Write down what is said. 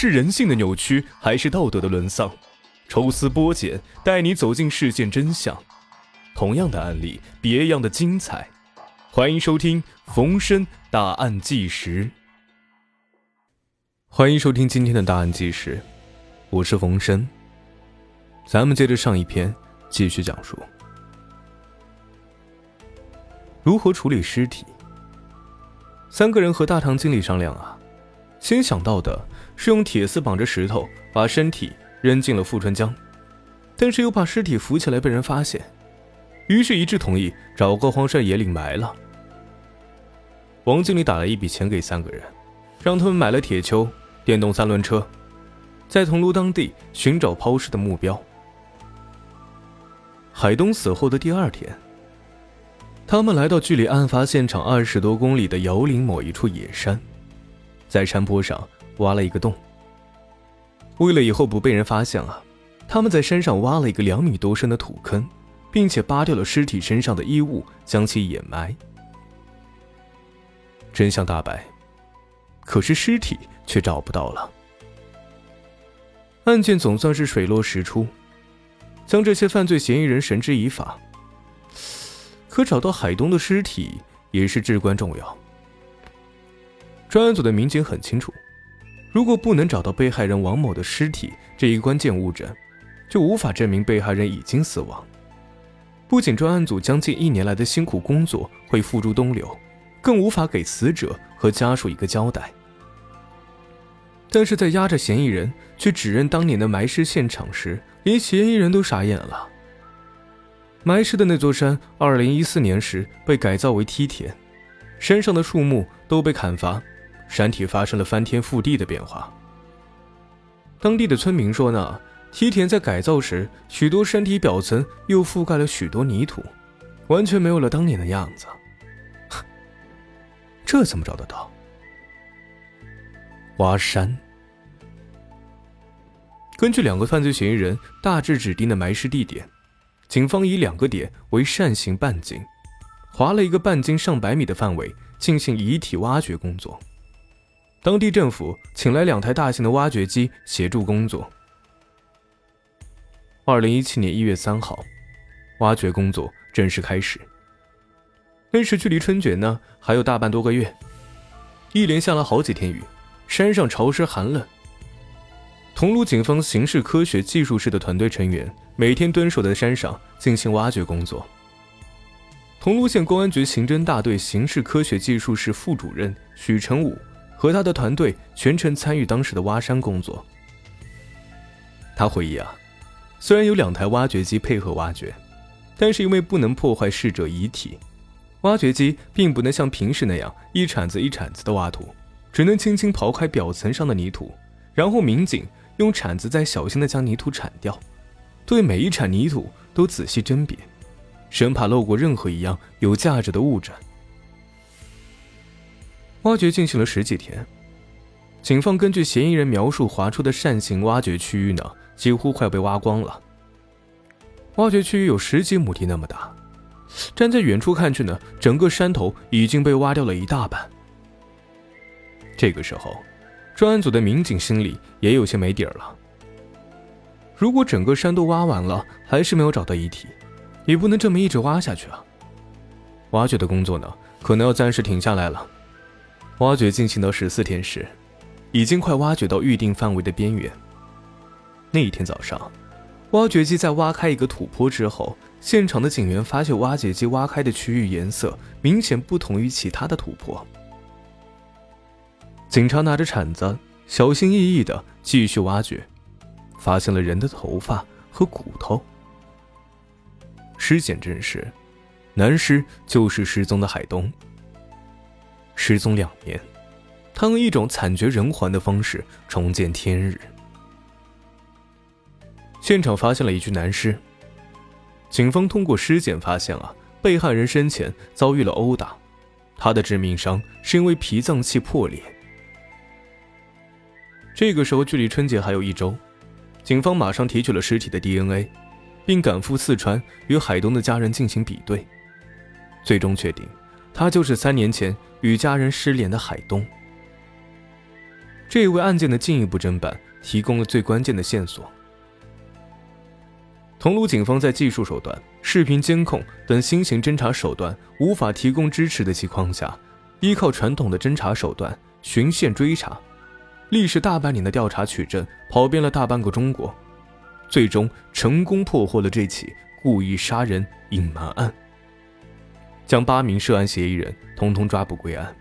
是人性的扭曲，还是道德的沦丧？抽丝剥茧，带你走进事件真相。同样的案例，别样的精彩。欢迎收听冯生大案纪实。欢迎收听今天的大案纪实，我是冯生。咱们接着上一篇继续讲述，如何处理尸体。三个人和大堂经理商量啊，先想到的是用铁丝绑着石头，把身体扔进了富川江，但是又怕尸体浮起来被人发现，于是一致同意找个荒山野岭埋了。王经理打了一笔钱给三个人，让他们买了铁锹、电动三轮车，在桐庐当地寻找抛尸的目标。海东死后的第二天。他们来到距离案发现场二十多公里的姚岭某一处野山，在山坡上挖了一个洞。为了以后不被人发现啊，他们在山上挖了一个两米多深的土坑，并且扒掉了尸体身上的衣物，将其掩埋。真相大白，可是尸体却找不到了。案件总算是水落石出，将这些犯罪嫌疑人绳之以法。可找到海东的尸体也是至关重要。专案组的民警很清楚，如果不能找到被害人王某的尸体这一关键物证，就无法证明被害人已经死亡。不仅专案组将近一年来的辛苦工作会付诸东流，更无法给死者和家属一个交代。但是在押着嫌疑人去指认当年的埋尸现场时，连嫌疑人都傻眼了。埋尸的那座山，二零一四年时被改造为梯田，山上的树木都被砍伐，山体发生了翻天覆地的变化。当地的村民说呢，梯田在改造时，许多山体表层又覆盖了许多泥土，完全没有了当年的样子。这怎么找得到？挖山。根据两个犯罪嫌疑人大致指定的埋尸地点。警方以两个点为扇形半径，划了一个半径上百米的范围进行遗体挖掘工作。当地政府请来两台大型的挖掘机协助工作。二零一七年一月三号，挖掘工作正式开始。那时距离春节呢还有大半多个月，一连下了好几天雨，山上潮湿寒冷。桐庐警方刑事科学技术室的团队成员每天蹲守在山上进行挖掘工作。桐庐县公安局刑侦大队刑事科学技术室副主任许成武和他的团队全程参与当时的挖山工作。他回忆啊，虽然有两台挖掘机配合挖掘，但是因为不能破坏逝者遗体，挖掘机并不能像平时那样一铲子一铲子的挖土，只能轻轻刨开表层上的泥土，然后民警。用铲子再小心地将泥土铲掉，对每一铲泥土都仔细甄别，生怕漏过任何一样有价值的物证。挖掘进行了十几天，警方根据嫌疑人描述划出的扇形挖掘区域呢，几乎快被挖光了。挖掘区域有十几亩地那么大，站在远处看去呢，整个山头已经被挖掉了一大半。这个时候。专案组的民警心里也有些没底儿了。如果整个山都挖完了，还是没有找到遗体，也不能这么一直挖下去啊。挖掘的工作呢，可能要暂时停下来了。挖掘进行到十四天时，已经快挖掘到预定范围的边缘。那一天早上，挖掘机在挖开一个土坡之后，现场的警员发现挖掘机挖开的区域颜色明显不同于其他的土坡。警察拿着铲子，小心翼翼地继续挖掘，发现了人的头发和骨头。尸检证实，男尸就是失踪的海东。失踪两年，他用一种惨绝人寰的方式重见天日。现场发现了一具男尸。警方通过尸检发现啊，被害人生前遭遇了殴打，他的致命伤是因为脾脏器破裂。这个时候，距离春节还有一周，警方马上提取了尸体的 DNA，并赶赴四川与海东的家人进行比对，最终确定，他就是三年前与家人失联的海东。这一为案件的进一步侦办提供了最关键的线索。桐庐警方在技术手段、视频监控等新型侦查手段无法提供支持的情况下，依靠传统的侦查手段循线追查，历时大半年的调查取证，跑遍了大半个中国，最终成功破获了这起故意杀人隐瞒案，将八名涉案嫌疑人通通抓捕归案。